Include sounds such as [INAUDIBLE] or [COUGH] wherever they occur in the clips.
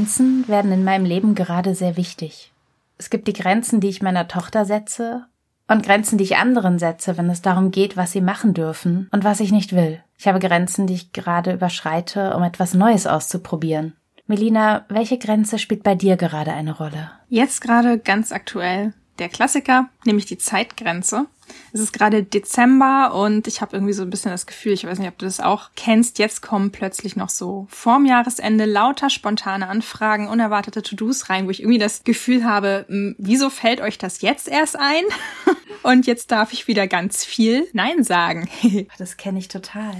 Grenzen werden in meinem Leben gerade sehr wichtig. Es gibt die Grenzen, die ich meiner Tochter setze und Grenzen, die ich anderen setze, wenn es darum geht, was sie machen dürfen und was ich nicht will. Ich habe Grenzen, die ich gerade überschreite, um etwas Neues auszuprobieren. Melina, welche Grenze spielt bei dir gerade eine Rolle? Jetzt gerade ganz aktuell der Klassiker, nämlich die Zeitgrenze. Es ist gerade Dezember und ich habe irgendwie so ein bisschen das Gefühl, ich weiß nicht, ob du das auch kennst, jetzt kommen plötzlich noch so vorm Jahresende lauter spontane Anfragen, unerwartete To-Dos rein, wo ich irgendwie das Gefühl habe, hm, wieso fällt euch das jetzt erst ein? [LAUGHS] und jetzt darf ich wieder ganz viel Nein sagen. [LAUGHS] das kenne ich total.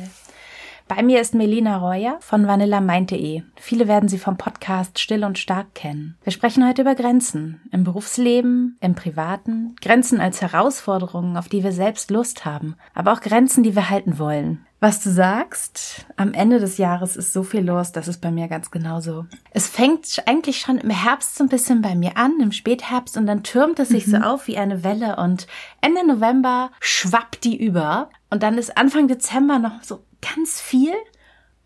Bei mir ist Melina Reuer von vanillamind.de. Viele werden sie vom Podcast Still und Stark kennen. Wir sprechen heute über Grenzen im Berufsleben, im Privaten, Grenzen als Herausforderungen, auf die wir selbst Lust haben, aber auch Grenzen, die wir halten wollen. Was du sagst, am Ende des Jahres ist so viel los, das ist bei mir ganz genauso. Es fängt eigentlich schon im Herbst so ein bisschen bei mir an, im Spätherbst, und dann türmt es sich mhm. so auf wie eine Welle und Ende November schwappt die über. Und dann ist Anfang Dezember noch so ganz viel.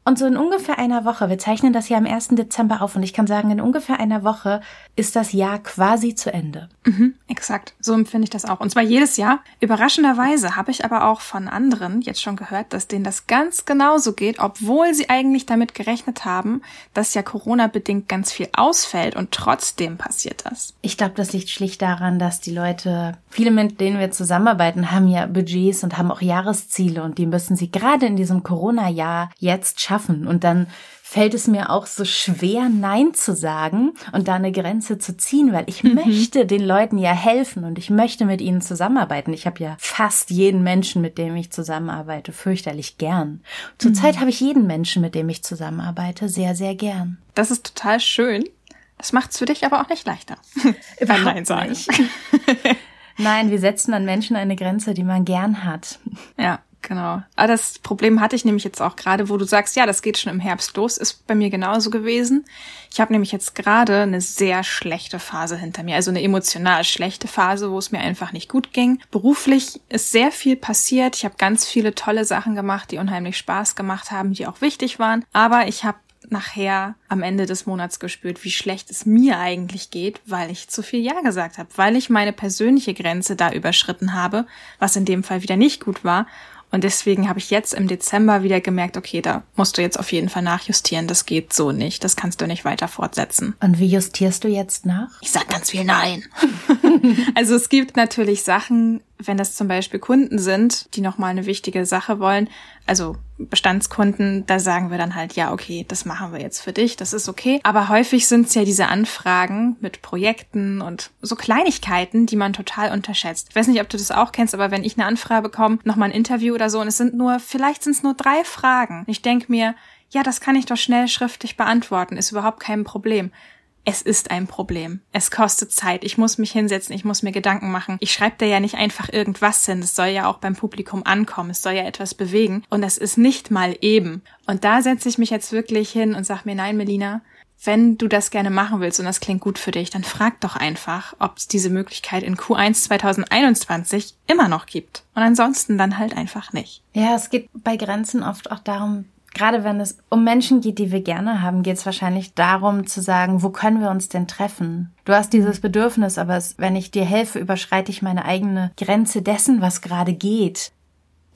Und so in ungefähr einer Woche, wir zeichnen das ja am 1. Dezember auf und ich kann sagen, in ungefähr einer Woche ist das Jahr quasi zu Ende. Mhm, exakt, so empfinde ich das auch. Und zwar jedes Jahr. Überraschenderweise habe ich aber auch von anderen jetzt schon gehört, dass denen das ganz genauso geht, obwohl sie eigentlich damit gerechnet haben, dass ja Corona-bedingt ganz viel ausfällt und trotzdem passiert das. Ich glaube, das liegt schlicht daran, dass die Leute, viele mit denen wir zusammenarbeiten, haben ja Budgets und haben auch Jahresziele und die müssen sie gerade in diesem Corona-Jahr jetzt schaffen. Und dann fällt es mir auch so schwer, Nein zu sagen und da eine Grenze zu ziehen, weil ich mhm. möchte den Leuten ja helfen und ich möchte mit ihnen zusammenarbeiten. Ich habe ja fast jeden Menschen, mit dem ich zusammenarbeite, fürchterlich gern. Zurzeit mhm. habe ich jeden Menschen, mit dem ich zusammenarbeite, sehr, sehr gern. Das ist total schön. Das macht's für dich aber auch nicht leichter. [LAUGHS] Überhaupt Nein sagen. [LAUGHS] Nein, wir setzen an Menschen eine Grenze, die man gern hat. Ja, Genau. Aber das Problem hatte ich nämlich jetzt auch gerade, wo du sagst, ja, das geht schon im Herbst los, ist bei mir genauso gewesen. Ich habe nämlich jetzt gerade eine sehr schlechte Phase hinter mir, also eine emotional schlechte Phase, wo es mir einfach nicht gut ging. Beruflich ist sehr viel passiert. Ich habe ganz viele tolle Sachen gemacht, die unheimlich Spaß gemacht haben, die auch wichtig waren. Aber ich habe nachher am Ende des Monats gespürt, wie schlecht es mir eigentlich geht, weil ich zu viel Ja gesagt habe, weil ich meine persönliche Grenze da überschritten habe, was in dem Fall wieder nicht gut war und deswegen habe ich jetzt im Dezember wieder gemerkt, okay, da musst du jetzt auf jeden Fall nachjustieren. Das geht so nicht. Das kannst du nicht weiter fortsetzen. Und wie justierst du jetzt nach? Ich sag ganz viel Nein. [LAUGHS] also es gibt natürlich Sachen, wenn das zum Beispiel Kunden sind, die nochmal eine wichtige Sache wollen, also Bestandskunden, da sagen wir dann halt, ja, okay, das machen wir jetzt für dich, das ist okay. Aber häufig sind es ja diese Anfragen mit Projekten und so Kleinigkeiten, die man total unterschätzt. Ich weiß nicht, ob du das auch kennst, aber wenn ich eine Anfrage bekomme, nochmal ein Interview oder so, und es sind nur, vielleicht sind es nur drei Fragen. Ich denke mir, ja, das kann ich doch schnell schriftlich beantworten, ist überhaupt kein Problem es ist ein Problem. Es kostet Zeit. Ich muss mich hinsetzen, ich muss mir Gedanken machen. Ich schreibe da ja nicht einfach irgendwas hin. Es soll ja auch beim Publikum ankommen. Es soll ja etwas bewegen. Und das ist nicht mal eben. Und da setze ich mich jetzt wirklich hin und sag mir, nein, Melina, wenn du das gerne machen willst und das klingt gut für dich, dann frag doch einfach, ob es diese Möglichkeit in Q1 2021 immer noch gibt. Und ansonsten dann halt einfach nicht. Ja, es geht bei Grenzen oft auch darum, gerade wenn es um Menschen geht, die wir gerne haben, geht es wahrscheinlich darum zu sagen, wo können wir uns denn treffen? Du hast dieses Bedürfnis, aber es, wenn ich dir helfe, überschreite ich meine eigene Grenze dessen, was gerade geht.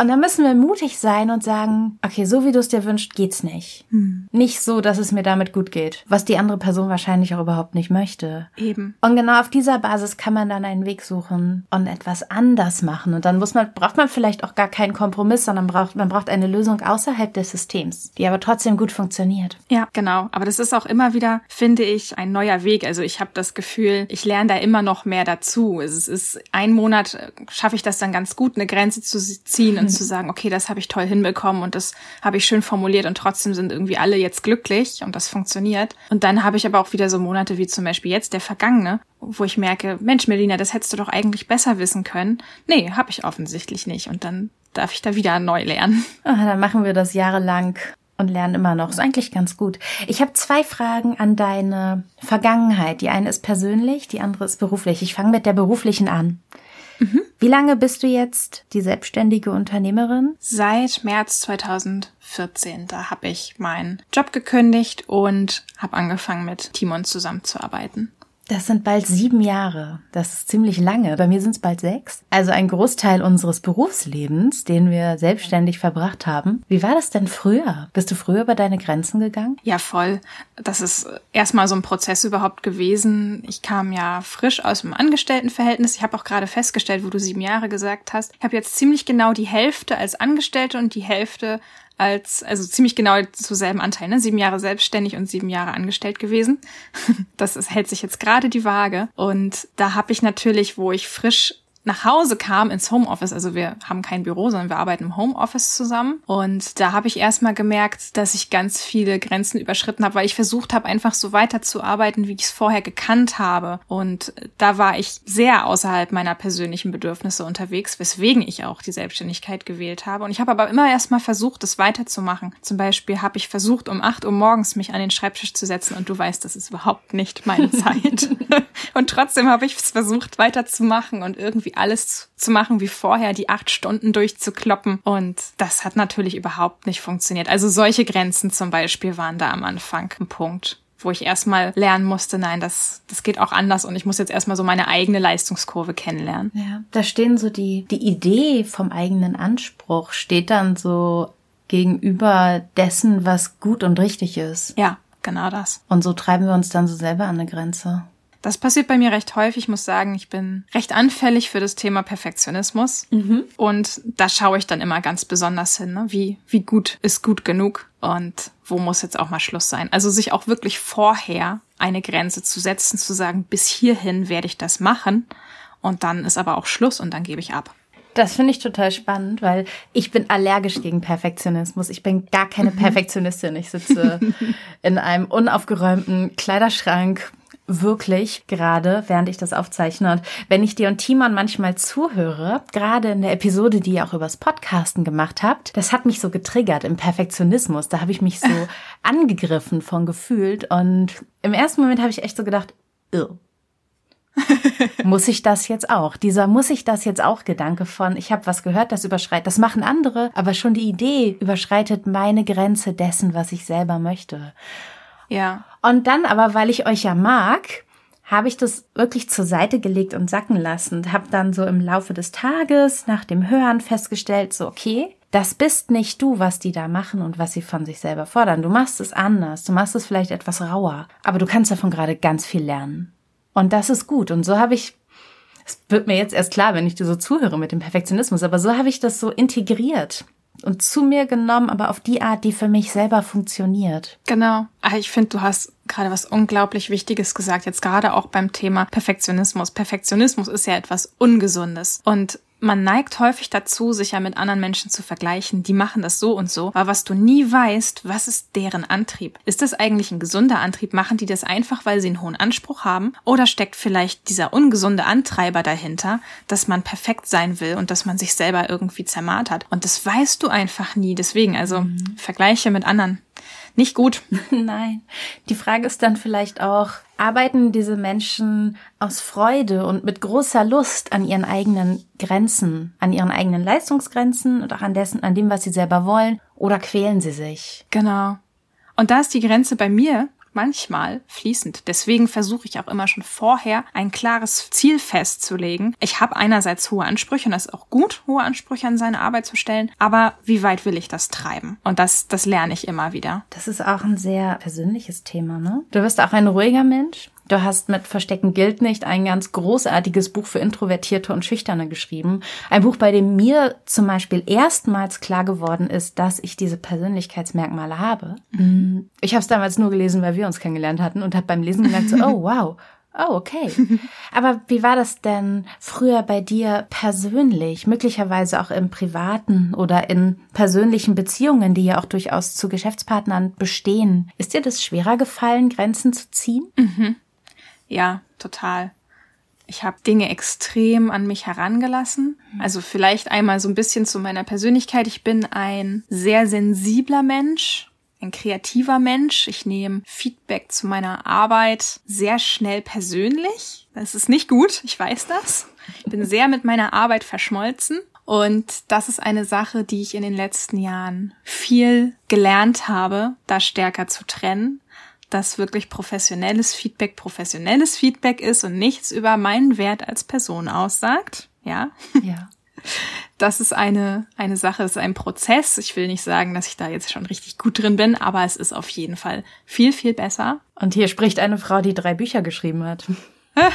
Und dann müssen wir mutig sein und sagen, okay, so wie du es dir wünschst, geht's nicht. Hm. Nicht so, dass es mir damit gut geht, was die andere Person wahrscheinlich auch überhaupt nicht möchte. Eben. Und genau auf dieser Basis kann man dann einen Weg suchen und etwas anders machen. Und dann muss man, braucht man vielleicht auch gar keinen Kompromiss, sondern braucht, man braucht eine Lösung außerhalb des Systems, die aber trotzdem gut funktioniert. Ja, genau. Aber das ist auch immer wieder, finde ich, ein neuer Weg. Also ich habe das Gefühl, ich lerne da immer noch mehr dazu. Es ist ein Monat, äh, schaffe ich das dann ganz gut, eine Grenze zu ziehen und zu sagen, okay, das habe ich toll hinbekommen und das habe ich schön formuliert und trotzdem sind irgendwie alle jetzt glücklich und das funktioniert. Und dann habe ich aber auch wieder so Monate wie zum Beispiel jetzt der vergangene, wo ich merke, Mensch, Melina, das hättest du doch eigentlich besser wissen können. Nee, habe ich offensichtlich nicht. Und dann darf ich da wieder neu lernen. Ach, dann machen wir das jahrelang und lernen immer noch. Ist eigentlich ganz gut. Ich habe zwei Fragen an deine Vergangenheit. Die eine ist persönlich, die andere ist beruflich. Ich fange mit der beruflichen an. Mhm. Wie lange bist du jetzt die selbstständige Unternehmerin? Seit März 2014. Da habe ich meinen Job gekündigt und habe angefangen mit Timon zusammenzuarbeiten. Das sind bald sieben Jahre. Das ist ziemlich lange. Bei mir sind es bald sechs. Also ein Großteil unseres Berufslebens, den wir selbstständig verbracht haben. Wie war das denn früher? Bist du früher über deine Grenzen gegangen? Ja, voll. Das ist erstmal so ein Prozess überhaupt gewesen. Ich kam ja frisch aus dem Angestelltenverhältnis. Ich habe auch gerade festgestellt, wo du sieben Jahre gesagt hast. Ich habe jetzt ziemlich genau die Hälfte als Angestellte und die Hälfte als, also ziemlich genau zu selben Anteil, ne? Sieben Jahre selbstständig und sieben Jahre angestellt gewesen. [LAUGHS] Das ist, hält sich jetzt gerade die Waage. Und da habe ich natürlich, wo ich frisch nach Hause kam ins Homeoffice, also wir haben kein Büro, sondern wir arbeiten im Homeoffice zusammen. Und da habe ich erstmal gemerkt, dass ich ganz viele Grenzen überschritten habe, weil ich versucht habe, einfach so weiterzuarbeiten, wie ich es vorher gekannt habe. Und da war ich sehr außerhalb meiner persönlichen Bedürfnisse unterwegs, weswegen ich auch die Selbstständigkeit gewählt habe. Und ich habe aber immer erstmal versucht, das weiterzumachen. Zum Beispiel habe ich versucht, um acht Uhr morgens mich an den Schreibtisch zu setzen und du weißt, das ist überhaupt nicht meine [LAUGHS] Zeit. und trotzdem habe ich es versucht, weiterzumachen und irgendwie alles zu machen wie vorher, die acht Stunden durchzukloppen. Und das hat natürlich überhaupt nicht funktioniert. Also solche Grenzen zum Beispiel waren da am Anfang ein Punkt wo ich erstmal lernen musste, nein, das, das geht auch anders und ich muss jetzt erstmal so meine eigene Leistungskurve kennenlernen. Ja, da stehen so die, die Idee vom eigenen Anspruch steht dann so gegenüber dessen, was gut und richtig ist. Ja, genau das. Und so treiben wir uns dann so selber an eine Grenze. Das passiert bei mir recht häufig. Ich muss sagen, ich bin recht anfällig für das Thema Perfektionismus. Mhm. Und da schaue ich dann immer ganz besonders hin. Ne? Wie, wie gut ist gut genug? Und wo muss jetzt auch mal Schluss sein? Also sich auch wirklich vorher eine Grenze zu setzen, zu sagen, bis hierhin werde ich das machen. Und dann ist aber auch Schluss und dann gebe ich ab. Das finde ich total spannend, weil ich bin allergisch gegen Perfektionismus. Ich bin gar keine mhm. Perfektionistin. Ich sitze [LAUGHS] in einem unaufgeräumten Kleiderschrank wirklich gerade, während ich das aufzeichne. Und wenn ich dir und Timon manchmal zuhöre, gerade in der Episode, die ihr auch übers Podcasten gemacht habt, das hat mich so getriggert im Perfektionismus. Da habe ich mich so [LAUGHS] angegriffen von gefühlt. Und im ersten Moment habe ich echt so gedacht, Ew. [LAUGHS] muss ich das jetzt auch? Dieser muss ich das jetzt auch Gedanke von, ich habe was gehört, das überschreitet, das machen andere, aber schon die Idee überschreitet meine Grenze dessen, was ich selber möchte. Ja. Und dann aber, weil ich euch ja mag, habe ich das wirklich zur Seite gelegt und sacken lassen. Habe dann so im Laufe des Tages nach dem Hören festgestellt, so okay, das bist nicht du, was die da machen und was sie von sich selber fordern. Du machst es anders, du machst es vielleicht etwas rauer, aber du kannst davon gerade ganz viel lernen. Und das ist gut. Und so habe ich, es wird mir jetzt erst klar, wenn ich dir so zuhöre mit dem Perfektionismus, aber so habe ich das so integriert und zu mir genommen, aber auf die Art, die für mich selber funktioniert. Genau. Ah, ich finde, du hast gerade was unglaublich Wichtiges gesagt, jetzt gerade auch beim Thema Perfektionismus. Perfektionismus ist ja etwas Ungesundes. Und man neigt häufig dazu, sich ja mit anderen Menschen zu vergleichen. Die machen das so und so. Aber was du nie weißt, was ist deren Antrieb? Ist das eigentlich ein gesunder Antrieb? Machen die das einfach, weil sie einen hohen Anspruch haben? Oder steckt vielleicht dieser ungesunde Antreiber dahinter, dass man perfekt sein will und dass man sich selber irgendwie zermartert? Und das weißt du einfach nie. Deswegen, also mhm. Vergleiche mit anderen nicht gut. [LAUGHS] Nein. Die Frage ist dann vielleicht auch, arbeiten diese Menschen aus Freude und mit großer Lust an ihren eigenen Grenzen, an ihren eigenen Leistungsgrenzen und auch an dessen, an dem, was sie selber wollen, oder quälen sie sich? Genau. Und da ist die Grenze bei mir manchmal fließend. Deswegen versuche ich auch immer schon vorher ein klares Ziel festzulegen. Ich habe einerseits hohe Ansprüche und das ist auch gut, hohe Ansprüche an seine Arbeit zu stellen, aber wie weit will ich das treiben? Und das, das lerne ich immer wieder. Das ist auch ein sehr persönliches Thema, ne? Du wirst auch ein ruhiger Mensch. Du hast mit Verstecken gilt nicht ein ganz großartiges Buch für Introvertierte und Schüchterne geschrieben. Ein Buch, bei dem mir zum Beispiel erstmals klar geworden ist, dass ich diese Persönlichkeitsmerkmale habe. Mhm. Ich habe es damals nur gelesen, weil wir uns kennengelernt hatten und habe beim Lesen gemerkt, so, [LAUGHS] oh wow, Oh, okay. Aber wie war das denn früher bei dir persönlich, möglicherweise auch im privaten oder in persönlichen Beziehungen, die ja auch durchaus zu Geschäftspartnern bestehen? Ist dir das schwerer gefallen, Grenzen zu ziehen? Mhm. Ja, total. Ich habe Dinge extrem an mich herangelassen. Also vielleicht einmal so ein bisschen zu meiner Persönlichkeit. Ich bin ein sehr sensibler Mensch, ein kreativer Mensch. Ich nehme Feedback zu meiner Arbeit sehr schnell persönlich. Das ist nicht gut, ich weiß das. Ich bin sehr mit meiner Arbeit verschmolzen. Und das ist eine Sache, die ich in den letzten Jahren viel gelernt habe, da stärker zu trennen dass wirklich professionelles Feedback professionelles Feedback ist und nichts über meinen Wert als Person aussagt. Ja. Ja. [LAUGHS] Das ist eine, eine Sache, ist ein Prozess. Ich will nicht sagen, dass ich da jetzt schon richtig gut drin bin, aber es ist auf jeden Fall viel, viel besser. Und hier spricht eine Frau, die drei Bücher geschrieben hat. [LAUGHS]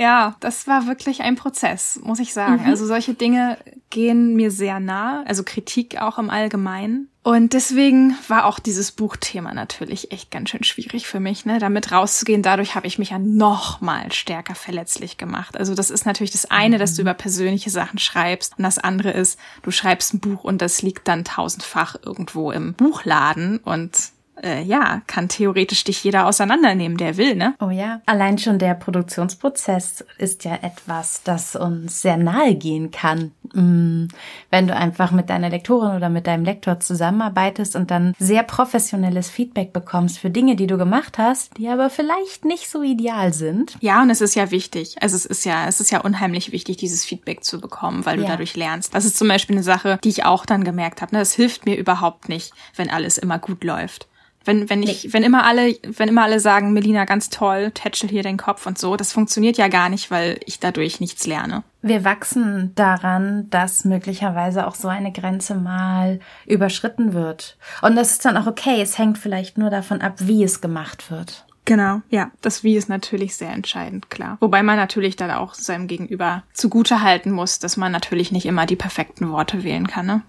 Ja, das war wirklich ein Prozess, muss ich sagen. Mhm. Also solche Dinge gehen mir sehr nah, also Kritik auch im Allgemeinen. Und deswegen war auch dieses Buchthema natürlich echt ganz schön schwierig für mich, ne, damit rauszugehen. Dadurch habe ich mich ja noch mal stärker verletzlich gemacht. Also das ist natürlich das eine, dass du mhm. über persönliche Sachen schreibst und das andere ist, du schreibst ein Buch und das liegt dann tausendfach irgendwo im Buchladen und äh, ja, kann theoretisch dich jeder auseinandernehmen, der will, ne? Oh ja. Allein schon der Produktionsprozess ist ja etwas, das uns sehr nahe gehen kann. Mm, wenn du einfach mit deiner Lektorin oder mit deinem Lektor zusammenarbeitest und dann sehr professionelles Feedback bekommst für Dinge, die du gemacht hast, die aber vielleicht nicht so ideal sind. Ja, und es ist ja wichtig. Also es ist ja, es ist ja unheimlich wichtig, dieses Feedback zu bekommen, weil du ja. dadurch lernst. Das ist zum Beispiel eine Sache, die ich auch dann gemerkt habe. Ne? Das hilft mir überhaupt nicht, wenn alles immer gut läuft. Wenn, wenn ich, nee. wenn immer alle, wenn immer alle sagen, Melina, ganz toll, tätschel hier den Kopf und so, das funktioniert ja gar nicht, weil ich dadurch nichts lerne. Wir wachsen daran, dass möglicherweise auch so eine Grenze mal überschritten wird. Und das ist dann auch okay. Es hängt vielleicht nur davon ab, wie es gemacht wird. Genau, ja. Das Wie ist natürlich sehr entscheidend, klar. Wobei man natürlich dann auch seinem Gegenüber zugute halten muss, dass man natürlich nicht immer die perfekten Worte wählen kann, ne?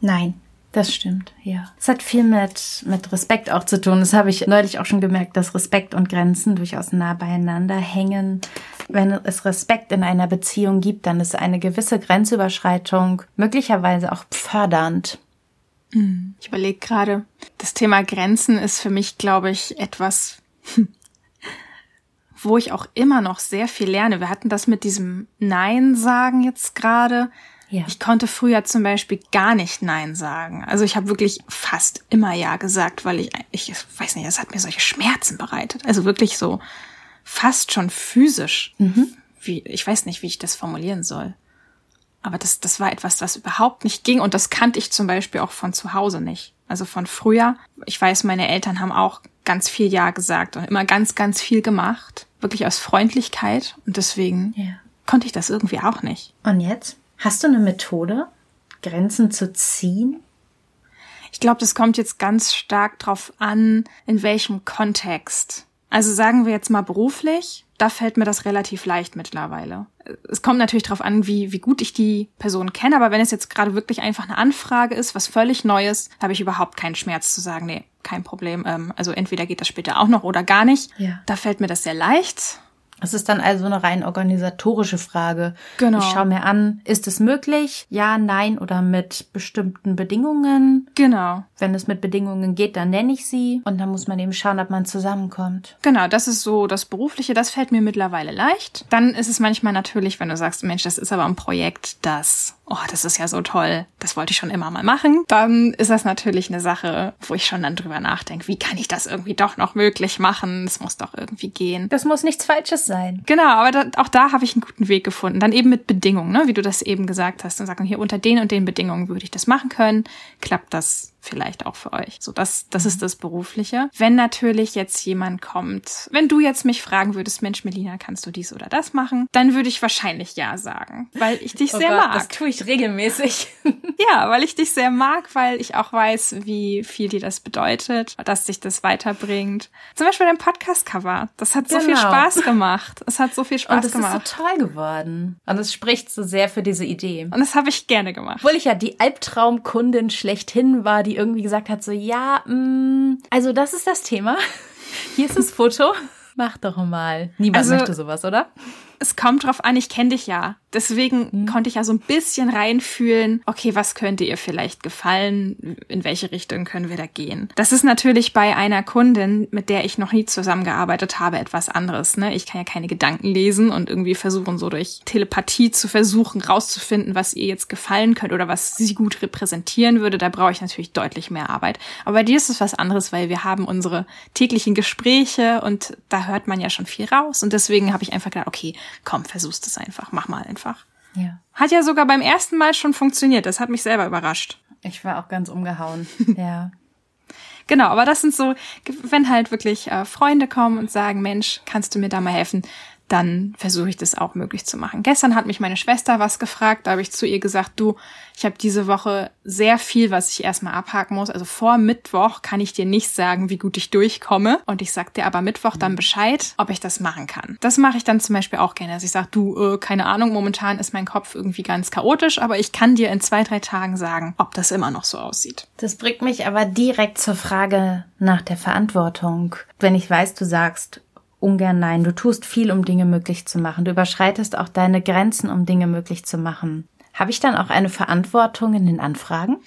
Nein, das stimmt, ja. Es hat viel mit, mit Respekt auch zu tun. Das habe ich neulich auch schon gemerkt, dass Respekt und Grenzen durchaus nah beieinander hängen. Wenn es Respekt in einer Beziehung gibt, dann ist eine gewisse Grenzüberschreitung möglicherweise auch fördernd. Hm. Ich überlege gerade, das Thema Grenzen ist für mich, glaube ich, etwas, wo ich auch immer noch sehr viel lerne. Wir hatten das mit diesem Nein sagen jetzt gerade. Ja. Ich konnte früher zum Beispiel gar nicht Nein sagen. Also ich habe wirklich fast immer Ja gesagt, weil ich, ich weiß nicht, es hat mir solche Schmerzen bereitet. Also wirklich so fast schon physisch. Mhm. Wie, ich weiß nicht, wie ich das formulieren soll. Aber das, das war etwas, was überhaupt nicht ging und das kannte ich zum Beispiel auch von zu Hause nicht. Also von früher. Ich weiß, meine Eltern haben auch ganz viel Ja gesagt und immer ganz, ganz viel gemacht. Wirklich aus Freundlichkeit. Und deswegen ja. konnte ich das irgendwie auch nicht. Und jetzt? Hast du eine Methode, Grenzen zu ziehen? Ich glaube, das kommt jetzt ganz stark drauf an, in welchem Kontext. Also sagen wir jetzt mal beruflich, da fällt mir das relativ leicht mittlerweile. Es kommt natürlich darauf an, wie, wie gut ich die Person kenne, aber wenn es jetzt gerade wirklich einfach eine Anfrage ist, was völlig Neues, habe ich überhaupt keinen Schmerz zu sagen, nee, kein Problem. Ähm, also entweder geht das später auch noch oder gar nicht. Ja. Da fällt mir das sehr leicht. Es ist dann also eine rein organisatorische Frage. Genau. Ich schaue mir an, ist es möglich? Ja, nein oder mit bestimmten Bedingungen? Genau. Wenn es mit Bedingungen geht, dann nenne ich sie und dann muss man eben schauen, ob man zusammenkommt. Genau, das ist so das Berufliche, das fällt mir mittlerweile leicht. Dann ist es manchmal natürlich, wenn du sagst, Mensch, das ist aber ein Projekt, das oh, das ist ja so toll, das wollte ich schon immer mal machen, dann ist das natürlich eine Sache, wo ich schon dann drüber nachdenke, wie kann ich das irgendwie doch noch möglich machen? Es muss doch irgendwie gehen. Das muss nichts Falsches sein. Genau, aber da, auch da habe ich einen guten Weg gefunden. Dann eben mit Bedingungen, ne? wie du das eben gesagt hast. Und sagen, hier unter den und den Bedingungen würde ich das machen können. Klappt das vielleicht auch für euch. So, das, das ist das Berufliche. Wenn natürlich jetzt jemand kommt, wenn du jetzt mich fragen würdest, Mensch, Melina, kannst du dies oder das machen? Dann würde ich wahrscheinlich ja sagen, weil ich dich Oh sehr Gott, mag. Das tue ich regelmäßig. [LAUGHS] Ja, weil ich dich sehr mag, weil ich auch weiß, wie viel dir das bedeutet, dass dich das weiterbringt. Zum Beispiel dein Podcast-Cover. Das hat so viel Genau. Spaß gemacht. Es hat so viel Spaß Und es ist gemacht. so toll geworden. Und es spricht so sehr für diese Idee. Und das habe ich gerne gemacht. Obwohl ich ja die Albtraumkundin schlechthin war, die irgendwie gesagt hat, so ja, mh, also das ist das Thema. [LAUGHS] Hier ist das Foto. Mach doch mal. Niemand Also- möchte sowas, oder? Es kommt drauf an, ich kenne dich ja. Deswegen Mhm. konnte ich ja so ein bisschen reinfühlen, okay, was könnte ihr vielleicht gefallen? In welche Richtung können wir da gehen? Das ist natürlich bei einer Kundin, mit der ich noch nie zusammengearbeitet habe, etwas anderes. Ne? Ich kann ja keine Gedanken lesen und irgendwie versuchen, so durch Telepathie zu versuchen, rauszufinden, was ihr jetzt gefallen könnte oder was sie gut repräsentieren würde. Da brauche ich natürlich deutlich mehr Arbeit. Aber bei dir ist es was anderes, weil wir haben unsere täglichen Gespräche und da hört man ja schon viel raus. Und deswegen habe ich einfach gedacht, okay, komm, versuchst es einfach, mach mal einfach. Ja. Hat ja sogar beim ersten Mal schon funktioniert. Das hat mich selber überrascht. Ich war auch ganz umgehauen. [LAUGHS] ja. Genau, aber das sind so, wenn halt wirklich äh, Freunde kommen und sagen, Mensch, kannst du mir da mal helfen? Dann versuche ich das auch möglich zu machen. Gestern hat mich meine Schwester was gefragt, da habe ich zu ihr gesagt, du, ich habe diese Woche sehr viel, was ich erstmal abhaken muss. Also vor Mittwoch kann ich dir nicht sagen, wie gut ich durchkomme. Und ich sag dir aber Mittwoch dann Bescheid, ob ich das machen kann. Das mache ich dann zum Beispiel auch gerne. Dass ich sage, du, äh, keine Ahnung, momentan ist mein Kopf irgendwie ganz chaotisch, aber ich kann dir in zwei, drei Tagen sagen, ob das immer noch so aussieht. Das bringt mich aber direkt zur Frage nach der Verantwortung. Wenn ich weiß, du sagst ungern nein, du tust viel, um Dinge möglich zu machen, du überschreitest auch deine Grenzen, um Dinge möglich zu machen. Habe ich dann auch eine Verantwortung in den Anfragen?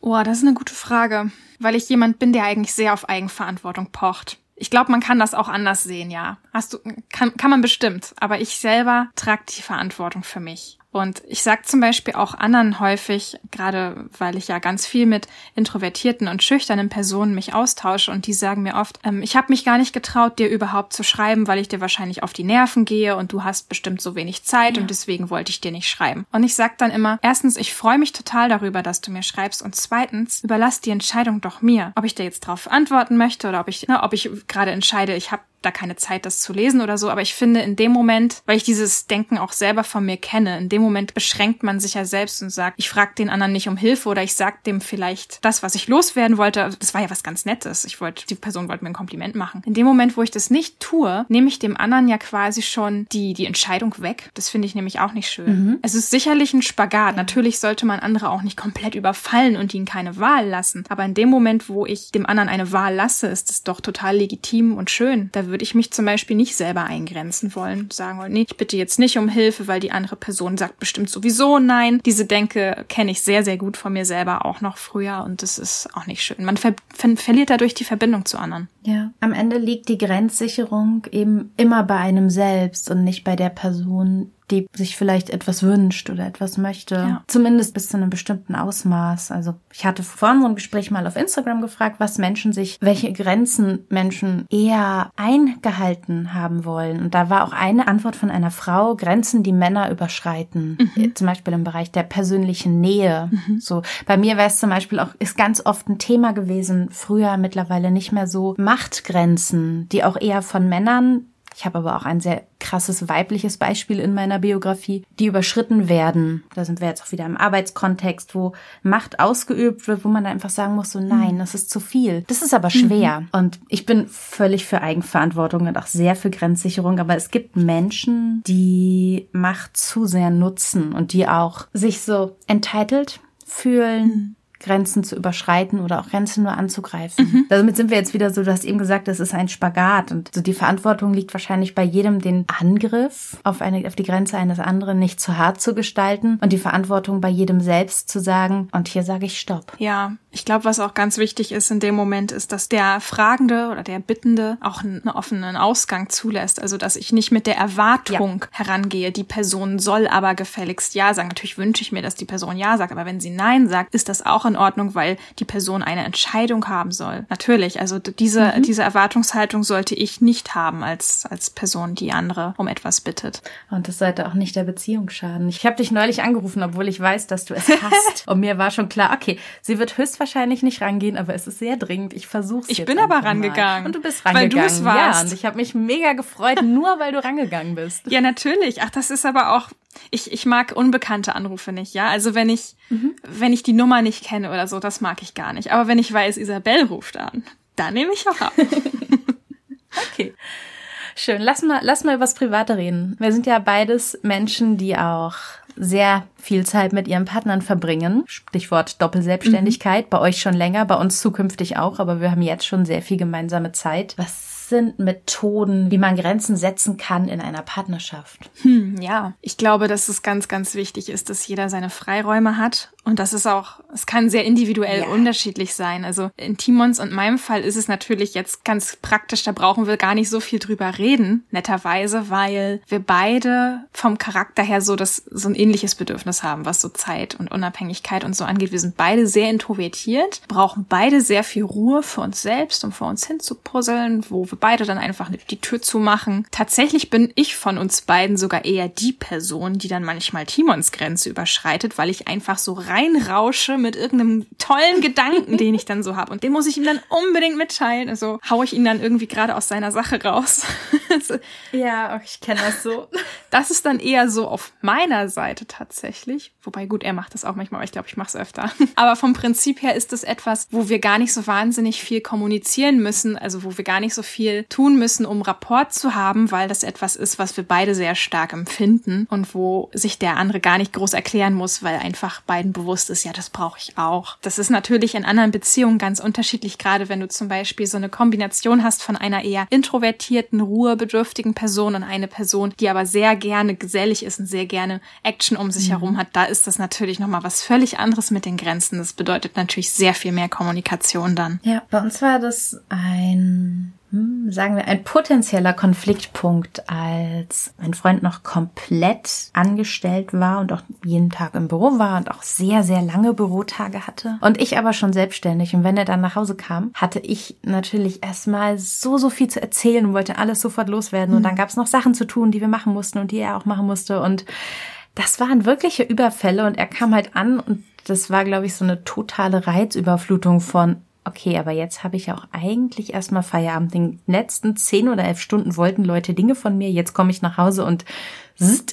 Oh, das ist eine gute Frage, weil ich jemand bin, der eigentlich sehr auf Eigenverantwortung pocht. Ich glaube, man kann das auch anders sehen, ja. Hast du, kann, kann man bestimmt. Aber ich selber trage die Verantwortung für mich. Und ich sag zum Beispiel auch anderen häufig, gerade weil ich ja ganz viel mit introvertierten und schüchternen Personen mich austausche und die sagen mir oft, ähm, ich habe mich gar nicht getraut, dir überhaupt zu schreiben, weil ich dir wahrscheinlich auf die Nerven gehe und du hast bestimmt so wenig Zeit und deswegen wollte ich dir nicht schreiben. Und ich sag dann immer, erstens, ich freue mich total darüber, dass du mir schreibst und zweitens, überlass die Entscheidung doch mir, ob ich dir jetzt drauf antworten möchte oder ob ich, ne, ob ich gerade entscheide, ich habe da keine Zeit, das zu lesen oder so. Aber ich finde, in dem Moment, weil ich dieses Denken auch selber von mir kenne, in dem Moment beschränkt man sich ja selbst und sagt, ich frage den anderen nicht um Hilfe oder ich sag dem vielleicht das, was ich loswerden wollte. Das war ja was ganz Nettes. Ich wollte, die Person wollte mir ein Kompliment machen. In dem Moment, wo ich das nicht tue, nehme ich dem anderen ja quasi schon die, die Entscheidung weg. Das finde ich nämlich auch nicht schön. Es ist sicherlich ein Spagat. Natürlich sollte man andere auch nicht komplett überfallen und ihnen keine Wahl lassen. Aber in dem Moment, wo ich dem anderen eine Wahl lasse, ist es doch total legitim und schön. Da würde ich mich zum Beispiel nicht selber eingrenzen wollen, sagen wollen, nee, ich bitte jetzt nicht um Hilfe, weil die andere Person sagt bestimmt sowieso nein. Diese Denke kenne ich sehr, sehr gut von mir selber auch noch früher und das ist auch nicht schön. Man ver ver verliert dadurch die Verbindung zu anderen. Ja. Am Ende liegt die Grenzsicherung eben immer bei einem selbst und nicht bei der Person, die sich vielleicht etwas wünscht oder etwas möchte. Ja. Zumindest bis zu einem bestimmten Ausmaß. Also ich hatte vor unserem Gespräch mal auf Instagram gefragt, was Menschen sich, welche Grenzen Menschen eher eingehalten haben wollen. Und da war auch eine Antwort von einer Frau, Grenzen, die Männer überschreiten. Zum Beispiel im Bereich der persönlichen Nähe. So, bei mir wäre es zum Beispiel auch, ist ganz oft ein Thema gewesen, früher mittlerweile nicht mehr so Machtgrenzen, die auch eher von Männern ich habe aber auch ein sehr krasses weibliches Beispiel in meiner Biografie, die überschritten werden. Da sind wir jetzt auch wieder im Arbeitskontext, wo Macht ausgeübt wird, wo man einfach sagen muss, so nein, das ist zu viel. Das ist aber schwer. Und ich bin völlig für Eigenverantwortung und auch sehr für Grenzsicherung, aber es gibt Menschen, die Macht zu sehr nutzen und die auch sich so entitled fühlen. Grenzen zu überschreiten oder auch Grenzen nur anzugreifen. Damit sind wir jetzt wieder so, du hast eben gesagt, das ist ein Spagat und so die Verantwortung liegt wahrscheinlich bei jedem, den Angriff auf eine, auf die Grenze eines anderen nicht zu hart zu gestalten und die Verantwortung bei jedem selbst zu sagen, und hier sage ich Stopp. Ja, ich glaube, was auch ganz wichtig ist in dem Moment, ist, dass der Fragende oder der Bittende auch einen offenen Ausgang zulässt. Also, dass ich nicht mit der Erwartung herangehe, die Person soll aber gefälligst Ja sagen. Natürlich wünsche ich mir, dass die Person Ja sagt, aber wenn sie Nein sagt, ist das auch in in Ordnung, weil die Person eine Entscheidung haben soll. Natürlich, also diese, mhm. diese Erwartungshaltung sollte ich nicht haben als, als Person, die andere um etwas bittet. Und das sollte auch nicht der Beziehung schaden. Ich habe dich neulich angerufen, obwohl ich weiß, dass du es hast. [LAUGHS] Und mir war schon klar, okay, sie wird höchstwahrscheinlich nicht rangehen, aber es ist sehr dringend. Ich versuche Ich bin aber rangegangen. Mal. Und du bist rangegangen. Weil du es warst. Ja, und ich habe mich mega gefreut, nur weil du rangegangen bist. Ja, natürlich. Ach, das ist aber auch ich, ich mag unbekannte Anrufe nicht, ja. Also wenn ich, mhm. wenn ich die Nummer nicht kenne oder so, das mag ich gar nicht. Aber wenn ich weiß, Isabel ruft an, dann nehme ich auch ab. [LAUGHS] okay. Schön. Lass mal, lass mal über das Private reden. Wir sind ja beides Menschen, die auch sehr viel Zeit mit ihren Partnern verbringen. Stichwort Doppelselbstständigkeit. Mhm. Bei euch schon länger, bei uns zukünftig auch, aber wir haben jetzt schon sehr viel gemeinsame Zeit. Was sind Methoden, wie man Grenzen setzen kann in einer Partnerschaft? Hm, ja, ich glaube, dass es ganz, ganz wichtig ist, dass jeder seine Freiräume hat und das ist auch, es kann sehr individuell ja. unterschiedlich sein. Also in Timons und meinem Fall ist es natürlich jetzt ganz praktisch, da brauchen wir gar nicht so viel drüber reden, netterweise, weil wir beide vom Charakter her so das, so ein ähnliches Bedürfnis haben, was so Zeit und Unabhängigkeit und so angeht. Wir sind beide sehr introvertiert, brauchen beide sehr viel Ruhe für uns selbst, um vor uns hinzupuzzeln, wo wir beide dann einfach die Tür zumachen. Tatsächlich bin ich von uns beiden sogar eher die Person, die dann manchmal Timons Grenze überschreitet, weil ich einfach so reinrausche mit irgendeinem tollen Gedanken, den ich dann so habe. Und den muss ich ihm dann unbedingt mitteilen. Also haue ich ihn dann irgendwie gerade aus seiner Sache raus. [LAUGHS] ja, ich kenne das so. Das ist dann eher so auf meiner Seite tatsächlich. Wobei gut, er macht das auch manchmal, aber ich glaube, ich mache es öfter. [LAUGHS] Aber vom Prinzip her ist es etwas, wo wir gar nicht so wahnsinnig viel kommunizieren müssen, also wo wir gar nicht so viel tun müssen, um Rapport zu haben, weil das etwas ist, was wir beide sehr stark empfinden und wo sich der andere gar nicht groß erklären muss, weil einfach beiden bewusst ist, ja, das brauche ich auch. Das ist natürlich in anderen Beziehungen ganz unterschiedlich, gerade wenn du zum Beispiel so eine Kombination hast von einer eher introvertierten, ruhebedürftigen Person und eine Person, die aber sehr gerne gesellig ist und sehr gerne Action um sich mhm. herum hat. Da ist das natürlich nochmal was völlig anderes mit den Grenzen. Das bedeutet natürlich sehr viel mehr Kommunikation dann. Ja, bei uns war das ein sagen wir, ein potenzieller Konfliktpunkt, als mein Freund noch komplett angestellt war und auch jeden Tag im Büro war und auch sehr, sehr lange Bürotage hatte. Und ich aber schon selbstständig. Und wenn er dann nach Hause kam, hatte ich natürlich erstmal so, so viel zu erzählen und wollte alles sofort loswerden. Und dann hm. gab es noch Sachen zu tun, die wir machen mussten und die er auch machen musste. Und das waren wirkliche Überfälle und er kam halt an und das war, glaube ich, so eine totale Reizüberflutung von okay, aber jetzt habe ich auch eigentlich erstmal Feierabend. Den letzten zehn oder elf Stunden wollten Leute Dinge von mir. Jetzt komme ich nach Hause und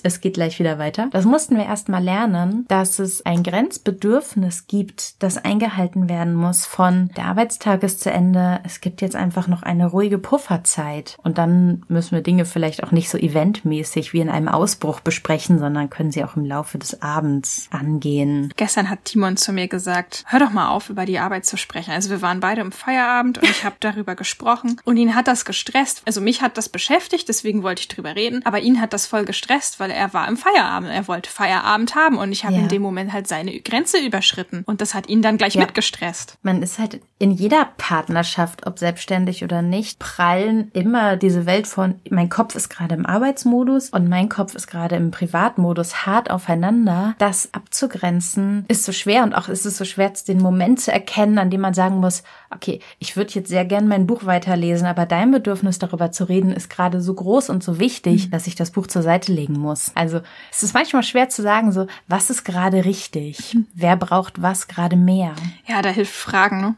es geht gleich wieder weiter. Das mussten wir erstmal lernen, dass es ein Grenzbedürfnis gibt, das eingehalten werden muss von der Arbeitstag ist zu Ende. Es gibt jetzt einfach noch eine ruhige Pufferzeit. Und dann müssen wir Dinge vielleicht auch nicht so eventmäßig wie in einem Ausbruch besprechen, sondern können sie auch im Laufe des Abends angehen. Gestern hat Timon zu mir gesagt, hör doch mal auf, über die Arbeit zu sprechen. Also wir waren beide im Feierabend und ich habe [LAUGHS] darüber gesprochen und ihn hat das gestresst. Also mich hat das beschäftigt, deswegen wollte ich drüber reden, aber ihn hat das voll gestresst gestresst, weil er war im Feierabend. Er wollte Feierabend haben und ich habe ja. in dem Moment halt seine Grenze überschritten und das hat ihn dann gleich ja. mitgestresst. Man ist halt in jeder Partnerschaft, ob selbstständig oder nicht, prallen immer diese Welt von mein Kopf ist gerade im Arbeitsmodus und mein Kopf ist gerade im Privatmodus hart aufeinander. Das abzugrenzen ist so schwer und auch ist es so schwer, den Moment zu erkennen, an dem man sagen muss, okay, ich würde jetzt sehr gern mein Buch weiterlesen, aber dein Bedürfnis darüber zu reden ist gerade so groß und so wichtig, mhm. dass ich das Buch zur Seite legen muss. Also es ist manchmal schwer zu sagen, so, was ist gerade richtig? Wer braucht was gerade mehr? Ja, da hilft Fragen, ne?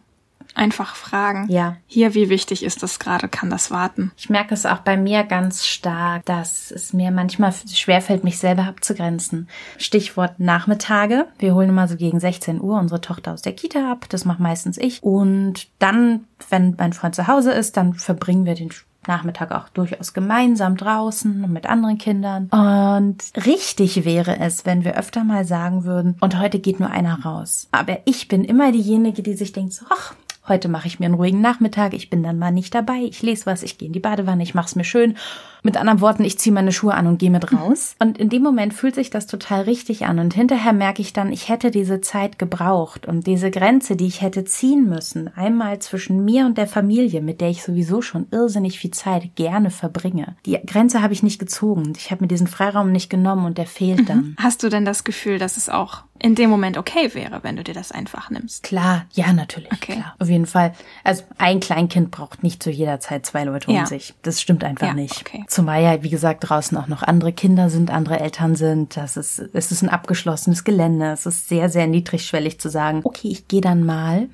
Einfach fragen. Ja. Hier, wie wichtig ist das gerade? Kann das warten? Ich merke es auch bei mir ganz stark, dass es mir manchmal schwerfällt, mich selber abzugrenzen. Stichwort Nachmittage. Wir holen immer so gegen 16 Uhr unsere Tochter aus der Kita ab. Das macht meistens ich. Und dann, wenn mein Freund zu Hause ist, dann verbringen wir den Nachmittag auch durchaus gemeinsam draußen und mit anderen Kindern. Und richtig wäre es, wenn wir öfter mal sagen würden, und heute geht nur einer raus. Aber ich bin immer diejenige, die sich denkt, so, ach, heute mache ich mir einen ruhigen Nachmittag, ich bin dann mal nicht dabei, ich lese was, ich gehe in die Badewanne, ich mache es mir schön. Mit anderen Worten, ich ziehe meine Schuhe an und gehe mit raus. Und in dem Moment fühlt sich das total richtig an. Und hinterher merke ich dann, ich hätte diese Zeit gebraucht und diese Grenze, die ich hätte ziehen müssen, einmal zwischen mir und der Familie, mit der ich sowieso schon irrsinnig viel Zeit gerne verbringe. Die Grenze habe ich nicht gezogen. Ich habe mir diesen Freiraum nicht genommen und der fehlt dann. Hast du denn das Gefühl, dass es auch in dem Moment okay wäre, wenn du dir das einfach nimmst? Klar, ja, natürlich. Okay. Klar, auf jeden Fall. Also ein Kleinkind braucht nicht zu jeder Zeit zwei Leute Ja. um sich. Das stimmt einfach Ja, nicht. okay. Zumal ja, wie gesagt, draußen auch noch andere Kinder sind, andere Eltern sind. Das ist, es ist ein abgeschlossenes Gelände. Es ist sehr, sehr niedrigschwellig zu sagen, okay, ich gehe dann mal.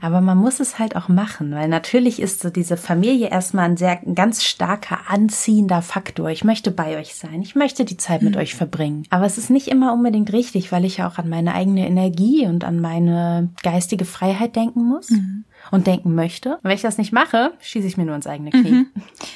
Aber man muss es halt auch machen, weil natürlich ist so diese Familie erstmal ein sehr, ein ganz starker anziehender Faktor. Ich möchte bei euch sein. Ich möchte die Zeit mit euch verbringen. Aber es ist nicht immer unbedingt richtig, weil ich ja auch an meine eigene Energie und an meine geistige Freiheit denken muss und denken möchte. Und wenn ich das nicht mache, schieße ich mir nur ins eigene Knie.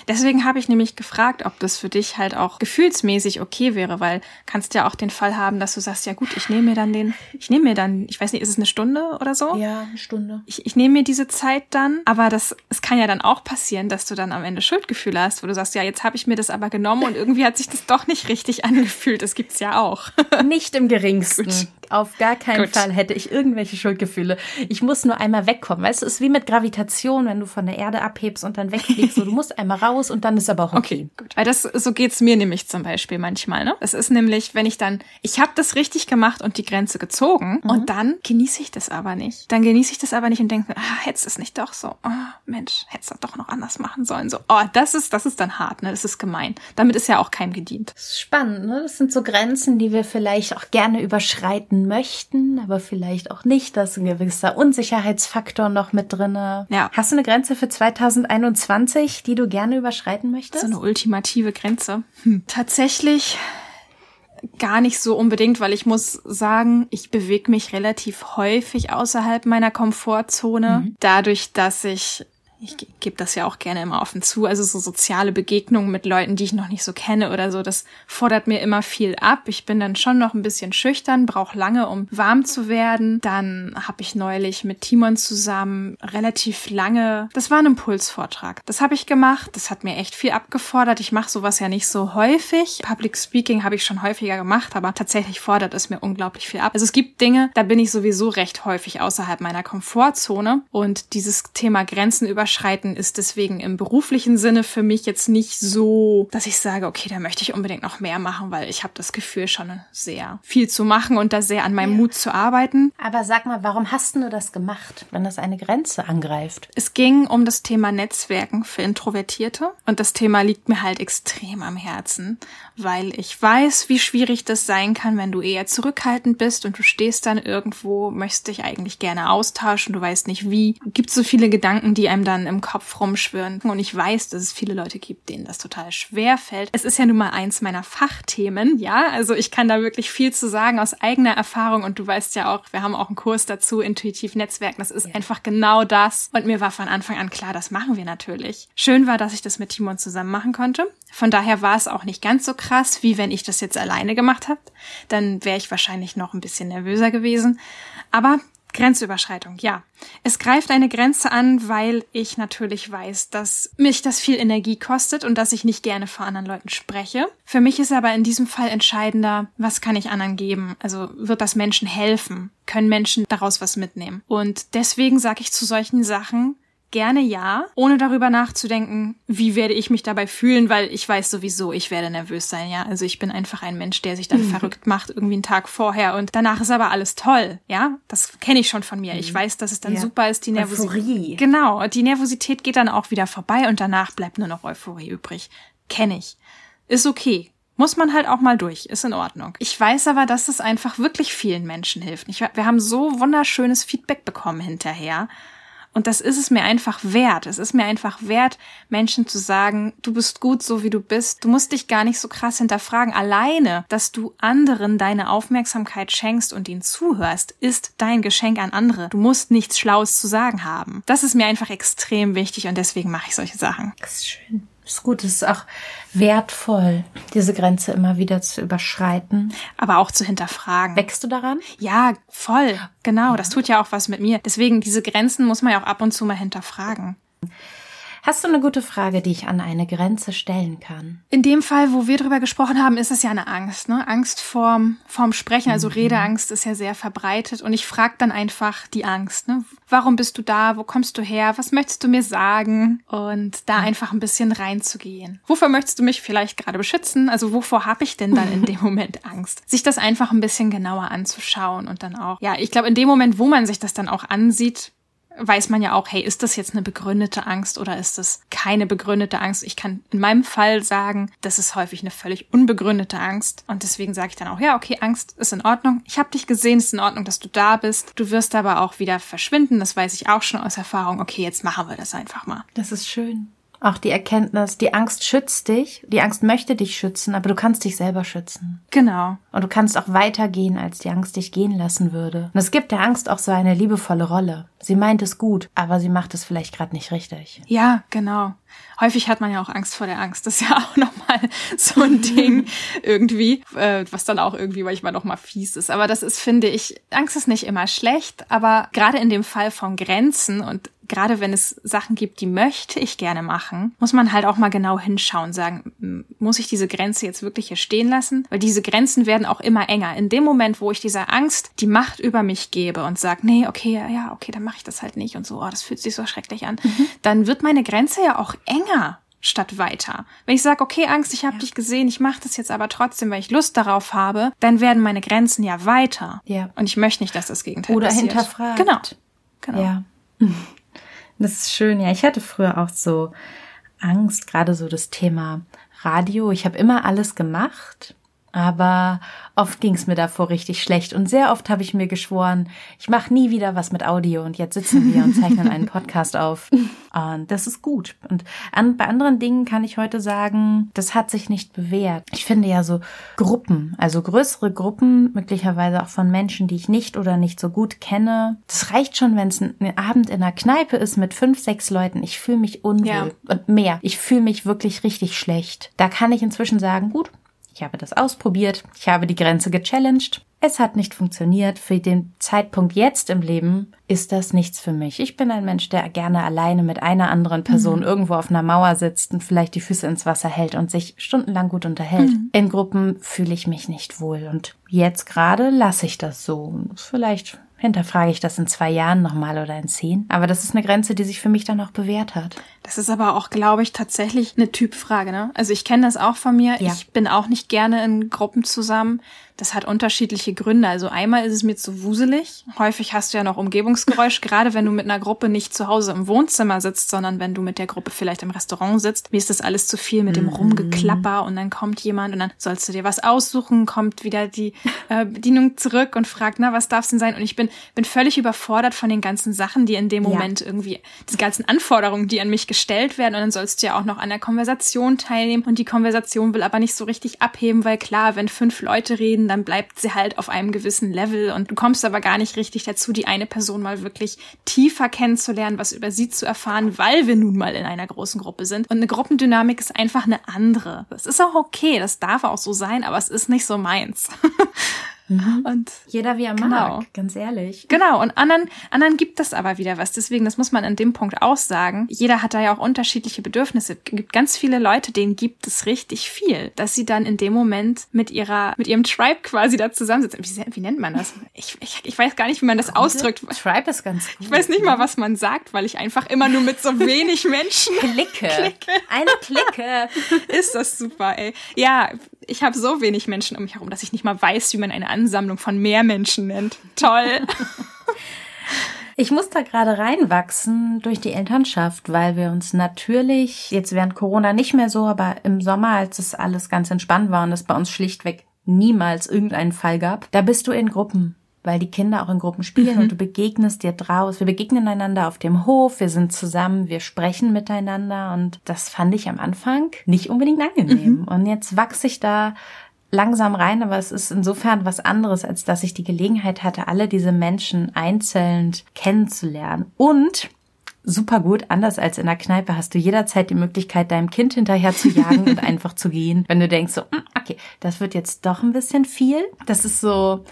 Deswegen habe ich nämlich gefragt, ob das für dich halt auch gefühlsmäßig okay wäre, weil kannst ja auch den Fall haben, dass du sagst, ja gut, ich nehme mir dann den, ich nehme mir dann, ich weiß nicht, ist es eine Stunde oder so? Ja, eine Stunde. Ich, ich nehme mir diese Zeit dann, aber das, es kann ja dann auch passieren, dass du dann am Ende Schuldgefühle hast, wo du sagst, ja, jetzt habe ich mir das aber genommen und irgendwie hat sich das doch nicht richtig [LAUGHS] angefühlt. Das gibt's ja auch. Nicht im geringsten. Gut. Auf gar keinen Gut. Fall hätte ich irgendwelche Schuldgefühle. Ich muss nur einmal wegkommen. Weißt du, es ist wie mit Gravitation, wenn du von der Erde abhebst und dann wegfliegst. So, du musst einmal raus und dann ist aber auch okay. Okay, gut. Weil das, so geht's mir nämlich zum Beispiel manchmal, ne? Es ist nämlich, wenn ich dann, ich habe das richtig gemacht und die Grenze gezogen und dann genieße ich das aber nicht. Dann genieße ich das aber nicht und denke, ah, hättest es nicht doch so, oh, Mensch, hättest du doch noch anders machen sollen. So, oh, das ist, das ist dann hart, ne? Das ist gemein. Damit ist ja auch keinem gedient. Das ist spannend, ne? Das sind so Grenzen, die wir vielleicht auch gerne überschreiten möchten, aber vielleicht auch nicht. Da ist ein gewisser Unsicherheitsfaktor noch mit drinne. Ja. Hast du eine Grenze für 2021, die du gerne überschreiten möchtest? So eine ultimative Grenze. Hm. Tatsächlich gar nicht so unbedingt, weil ich muss sagen, ich bewege mich relativ häufig außerhalb meiner Komfortzone. Dadurch, dass ich ich ge- gebe das ja auch gerne immer offen zu, also so soziale Begegnungen mit Leuten, die ich noch nicht so kenne oder so, das fordert mir immer viel ab. Ich bin dann schon noch ein bisschen schüchtern, brauche lange, um warm zu werden. Dann habe ich neulich mit Timon zusammen relativ lange, das war ein Impulsvortrag. Das habe ich gemacht, das hat mir echt viel abgefordert. Ich mache sowas ja nicht so häufig. Public Speaking habe ich schon häufiger gemacht, aber tatsächlich fordert es mir unglaublich viel ab. Also es gibt Dinge, da bin ich sowieso recht häufig außerhalb meiner Komfortzone und dieses Thema Grenzen überschreiten ist deswegen im beruflichen Sinne für mich jetzt nicht so, dass ich sage, okay, da möchte ich unbedingt noch mehr machen, weil ich habe das Gefühl schon sehr viel zu machen und da sehr an meinem Mut zu arbeiten. Aber sag mal, warum hast du das gemacht, wenn das eine Grenze angreift? Es ging um das Thema Netzwerken für Introvertierte und das Thema liegt mir halt extrem am Herzen, weil ich weiß, wie schwierig das sein kann, wenn du eher zurückhaltend bist und du stehst dann irgendwo, möchtest dich eigentlich gerne austauschen, du weißt nicht wie. Gibt so viele Gedanken, die einem dann im Kopf rumschwirren und ich weiß, dass es viele Leute gibt, denen das total schwer fällt. Es ist ja nun mal eins meiner Fachthemen, ja, also ich kann da wirklich viel zu sagen aus eigener Erfahrung und du weißt ja auch, wir haben auch einen Kurs dazu, intuitiv Netzwerken, das ist einfach genau das und mir war von Anfang an klar, das machen wir natürlich. Schön war, dass ich das mit Timon zusammen machen konnte. Von daher war es auch nicht ganz so krass, wie wenn ich das jetzt alleine gemacht habe. Dann wäre ich wahrscheinlich noch ein bisschen nervöser gewesen. Aber Grenzüberschreitung, ja. Es greift eine Grenze an, weil ich natürlich weiß, dass mich das viel Energie kostet und dass ich nicht gerne vor anderen Leuten spreche. Für mich ist aber in diesem Fall entscheidender, was kann ich anderen geben? Also wird das Menschen helfen? Können Menschen daraus was mitnehmen? Und deswegen sage ich zu solchen Sachen, Gerne ja, ohne darüber nachzudenken, wie werde ich mich dabei fühlen, weil ich weiß sowieso, ich werde nervös sein, ja. Also ich bin einfach ein Mensch, der sich dann [LAUGHS] verrückt macht, irgendwie einen Tag vorher und danach ist aber alles toll, ja. Das kenne ich schon von mir. Ich weiß, dass es dann Ja. super ist, die Euphorie. Nervosität. Genau, die Nervosität geht dann auch wieder vorbei und danach bleibt nur noch Euphorie übrig. Kenne ich. Ist okay. Muss man halt auch mal durch, ist in Ordnung. Ich weiß aber, dass es einfach wirklich vielen Menschen hilft. Wir haben so wunderschönes Feedback bekommen hinterher. Und das ist es mir einfach wert. Es ist mir einfach wert, Menschen zu sagen, du bist gut so wie du bist. Du musst dich gar nicht so krass hinterfragen. Alleine, dass du anderen deine Aufmerksamkeit schenkst und ihnen zuhörst, ist dein Geschenk an andere. Du musst nichts Schlaues zu sagen haben. Das ist mir einfach extrem wichtig und deswegen mache ich solche Sachen. Das ist schön. Ist gut. Es ist auch wertvoll, diese Grenze immer wieder zu überschreiten. Aber auch zu hinterfragen. Wächst du daran? Ja, voll. Genau. Das tut ja auch was mit mir. Deswegen, diese Grenzen muss man ja auch ab und zu mal hinterfragen. Hast du eine gute Frage, die ich an eine Grenze stellen kann? In dem Fall, wo wir drüber gesprochen haben, ist es ja eine Angst, ne? Angst vorm, vorm Sprechen. Also mhm. Redeangst ist ja sehr verbreitet. Und ich frage dann einfach die Angst, ne? Warum bist du da? Wo kommst du her? Was möchtest du mir sagen? Und da mhm. einfach ein bisschen reinzugehen. Wofür möchtest du mich vielleicht gerade beschützen? Also wovor habe ich denn dann in dem [LAUGHS] Moment Angst? Sich das einfach ein bisschen genauer anzuschauen und dann auch, ja, ich glaube, in dem Moment, wo man sich das dann auch ansieht, weiß man ja auch, hey, ist das jetzt eine begründete Angst oder ist das keine begründete Angst? Ich kann in meinem Fall sagen, das ist häufig eine völlig unbegründete Angst. Und deswegen sage ich dann auch, ja, okay, Angst ist in Ordnung. Ich habe dich gesehen, es ist in Ordnung, dass du da bist. Du wirst aber auch wieder verschwinden. Das weiß ich auch schon aus Erfahrung. Okay, jetzt machen wir das einfach mal. Das ist schön. Auch die Erkenntnis, die Angst schützt dich, die Angst möchte dich schützen, aber du kannst dich selber schützen. Genau. Und du kannst auch weitergehen, als die Angst dich gehen lassen würde. Und es gibt der Angst auch so eine liebevolle Rolle. Sie meint es gut, aber sie macht es vielleicht gerade nicht richtig. Ja, genau. Häufig hat man ja auch Angst vor der Angst. Das ist ja [LAUGHS] auch nochmal so ein Ding [LAUGHS] irgendwie, äh, was dann auch irgendwie manchmal nochmal fies ist. Aber das ist, finde ich, Angst ist nicht immer schlecht, aber gerade in dem Fall von Grenzen und gerade wenn es Sachen gibt, die möchte ich gerne machen, muss man halt auch mal genau hinschauen, sagen, muss ich diese Grenze jetzt wirklich hier stehen lassen? Weil diese Grenzen werden auch immer enger. In dem Moment, wo ich dieser Angst die Macht über mich gebe und sage, nee, okay, ja, okay, dann mache ich das halt nicht und so, oh, das fühlt sich so schrecklich an, mhm. dann wird meine Grenze ja auch enger statt weiter. Wenn ich sage, okay, Angst, ich habe ja. dich gesehen, ich mache das jetzt aber trotzdem, weil ich Lust darauf habe, dann werden meine Grenzen ja weiter. Ja. Und ich möchte nicht, dass das Gegenteil Oder passiert. Oder hinterfragt. Genau. genau. Ja. [LAUGHS] Das ist schön. Ja, ich hatte früher auch so Angst, gerade so das Thema Radio. Ich habe immer alles gemacht, aber oft ging es mir davor richtig schlecht und sehr oft habe ich mir geschworen, ich mache nie wieder was mit Audio und jetzt sitzen wir und zeichnen einen [LAUGHS] Podcast auf. Und das ist gut. Und an, bei anderen Dingen kann ich heute sagen, das hat sich nicht bewährt. Ich finde ja so Gruppen, also größere Gruppen, möglicherweise auch von Menschen, die ich nicht oder nicht so gut kenne. Das reicht schon, wenn es ein, ein, Abend in einer Kneipe ist mit fünf, sechs Leuten. Ich fühle mich unwohl ja. und mehr. Ich fühle mich wirklich richtig schlecht. Da kann ich inzwischen sagen, gut, ich habe das ausprobiert, ich habe die Grenze gechallenged. Es hat nicht funktioniert. Für den Zeitpunkt jetzt im Leben ist das nichts für mich. Ich bin ein Mensch, der gerne alleine mit einer anderen Person mhm. irgendwo auf einer Mauer sitzt und vielleicht die Füße ins Wasser hält und sich stundenlang gut unterhält. Mhm. In Gruppen fühle ich mich nicht wohl und jetzt gerade lasse ich das so. Vielleicht hinterfrage ich das in zwei Jahren nochmal oder in zehn. Aber das ist eine Grenze, die sich für mich dann auch bewährt hat. Das ist aber auch, glaube ich, tatsächlich eine Typfrage. Ne? Also ich kenne das auch von mir. Ja. Ich bin auch nicht gerne in Gruppen zusammen. Das hat unterschiedliche Gründe. Also einmal ist es mir zu wuselig. Häufig hast du ja noch Umgebungsgeräusch, [LAUGHS] gerade wenn du mit einer Gruppe nicht zu Hause im Wohnzimmer sitzt, sondern wenn du mit der Gruppe vielleicht im Restaurant sitzt. Mir ist das alles zu viel mit dem mhm. Rumgeklapper und dann kommt jemand und dann sollst du dir was aussuchen, kommt wieder die [LAUGHS] äh, Bedienung zurück und fragt, na, was darf's denn sein? Und ich bin, bin völlig überfordert von den ganzen Sachen, die in dem Moment ja. irgendwie, die ganzen Anforderungen, die an mich gestellt werden. Und dann sollst du ja auch noch an der Konversation teilnehmen und die Konversation will aber nicht so richtig abheben, weil klar, wenn fünf Leute reden, dann bleibt sie halt auf einem gewissen Level und du kommst aber gar nicht richtig dazu, die eine Person mal wirklich tiefer kennenzulernen, was über sie zu erfahren, weil wir nun mal in einer großen Gruppe sind. Und eine Gruppendynamik ist einfach eine andere. Das ist auch okay, das darf auch so sein, aber es ist nicht so meins. [LAUGHS] Mhm. Und jeder wie er genau. mag, ganz ehrlich. Genau. Und anderen, anderen gibt das aber wieder was. Deswegen, das muss man in dem Punkt auch sagen. Jeder hat da ja auch unterschiedliche Bedürfnisse. Es gibt ganz viele Leute, denen gibt es richtig viel, dass sie dann in dem Moment mit ihrer, mit ihrem Tribe quasi da zusammensitzen. Wie, wie nennt man das? Ich, ich, ich weiß gar nicht, wie man das Gute? ausdrückt. Tribe ist ganz gut. Ich weiß nicht mal, was man sagt, weil ich einfach immer nur mit so wenig Menschen [LAUGHS] klicke. klicke. [LAUGHS] Eine Klicke. [LAUGHS] ist das super, ey. Ja, ich habe so wenig Menschen um mich herum, dass ich nicht mal weiß, wie man eine Ansammlung von mehr Menschen nennt. Toll. [LAUGHS] Ich muss da gerade reinwachsen durch die Elternschaft, weil wir uns natürlich, jetzt während Corona nicht mehr so, aber im Sommer, als es alles ganz entspannt war und es bei uns schlichtweg niemals irgendeinen Fall gab, da bist du in Gruppen weil die Kinder auch in Gruppen spielen mhm. und du begegnest dir draus. Wir begegnen einander auf dem Hof, wir sind zusammen, wir sprechen miteinander und das fand ich am Anfang nicht unbedingt angenehm. Mhm. Und jetzt wachse ich da langsam rein, aber es ist insofern was anderes, als dass ich die Gelegenheit hatte, alle diese Menschen einzeln kennenzulernen. Und super gut, anders als in der Kneipe, hast du jederzeit die Möglichkeit, deinem Kind hinterher zu jagen und [LAUGHS] einfach zu gehen. Wenn du denkst so, hm, okay, das wird jetzt doch ein bisschen viel. Das ist so,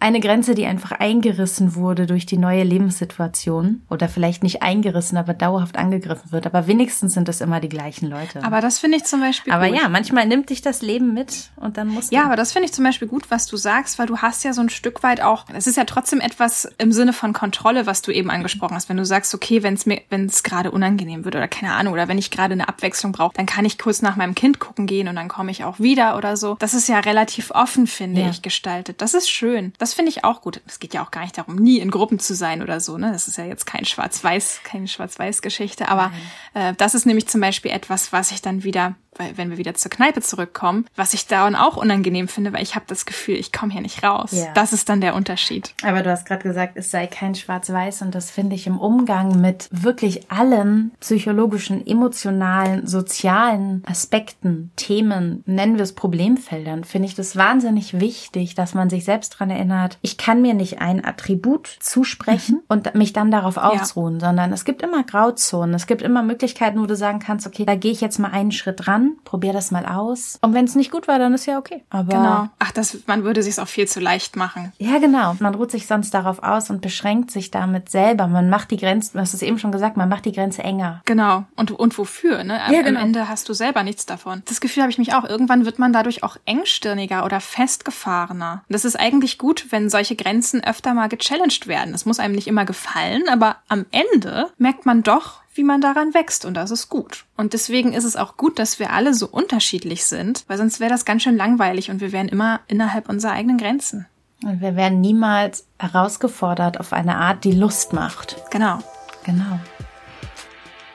eine Grenze, die einfach eingerissen wurde durch die neue Lebenssituation oder vielleicht nicht eingerissen, aber dauerhaft angegriffen wird. Aber wenigstens sind es immer die gleichen Leute. Aber das finde ich zum Beispiel aber gut. ja, manchmal nimmt dich das Leben mit und dann musst du. Ja, aber das finde ich zum Beispiel gut, was du sagst, weil du hast ja so ein Stück weit auch, es ist ja trotzdem etwas im Sinne von Kontrolle, was du eben angesprochen hast. Wenn du sagst, okay, wenn es mir, wenn es gerade unangenehm wird oder keine Ahnung, oder wenn ich gerade eine Abwechslung brauche, dann kann ich kurz nach meinem Kind gucken gehen und dann komme ich auch wieder oder so. Das ist ja relativ offen, finde Ja. ich, gestaltet. Das ist schön. Das finde ich auch gut. Es geht ja auch gar nicht darum, nie in Gruppen zu sein oder so. Ne? Das ist ja jetzt kein Schwarz-Weiß, keine Schwarz-Weiß-Geschichte. Aber äh, das ist nämlich zum Beispiel etwas, was ich dann wieder, weil wenn wir wieder zur Kneipe zurückkommen, was ich daran auch unangenehm finde, weil ich habe das Gefühl, ich komme hier nicht raus. Ja. Das ist dann der Unterschied. Aber du hast gerade gesagt, es sei kein Schwarz-Weiß und das finde ich im Umgang mit wirklich allen psychologischen, emotionalen, sozialen Aspekten, Themen, nennen wir es Problemfeldern, finde ich das wahnsinnig wichtig, dass man sich selbst dran erinnert, ich kann mir nicht ein Attribut zusprechen und mich dann darauf ausruhen, sondern es gibt immer Grauzonen, es gibt immer Möglichkeiten, wo du sagen kannst, okay, da gehe ich jetzt mal einen Schritt ran, probier das mal aus und wenn es nicht gut war, dann ist ja okay. Aber Genau. Ach, das, man würde sich auch viel zu leicht machen. ja, genau. Man ruht sich sonst darauf aus und beschränkt sich damit selber. Man macht die Grenzen, du hast es eben schon gesagt, man macht die Grenze enger. Genau. Und, und wofür? Ne? Am, Ja, genau. am Ende hast du selber nichts davon. Das Gefühl habe ich mich auch. Irgendwann wird man dadurch auch engstirniger oder festgefahrener. Und das ist eigentlich gut, wenn solche Grenzen öfter mal gechallenged werden. Das muss einem nicht immer gefallen, aber am Ende merkt man doch, wie man daran wächst und das ist gut. Und deswegen ist es auch gut, dass wir alle so unterschiedlich sind, weil sonst wäre das ganz schön langweilig und wir wären immer innerhalb unserer eigenen Grenzen. Und wir werden niemals herausgefordert auf eine Art, die Lust macht. Genau. Genau.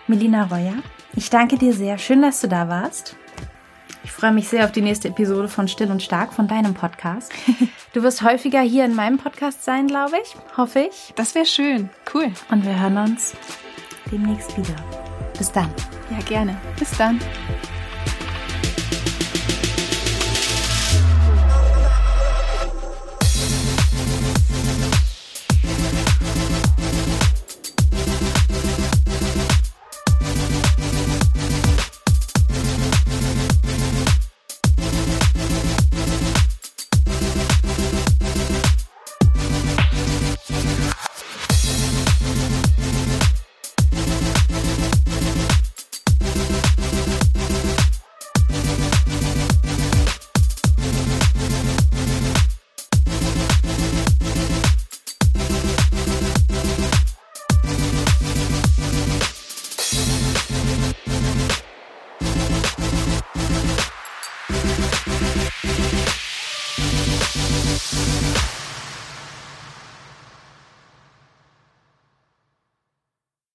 Melina Reuer, ich danke dir sehr. Schön, dass du da warst. Ich freue mich sehr auf die nächste Episode von Still und Stark von deinem Podcast. [LAUGHS] Du wirst häufiger hier in meinem Podcast sein, glaube ich. Hoffe ich. Das wäre schön. Cool. Und wir hören uns demnächst wieder. Bis dann. Ja, gerne. Bis dann.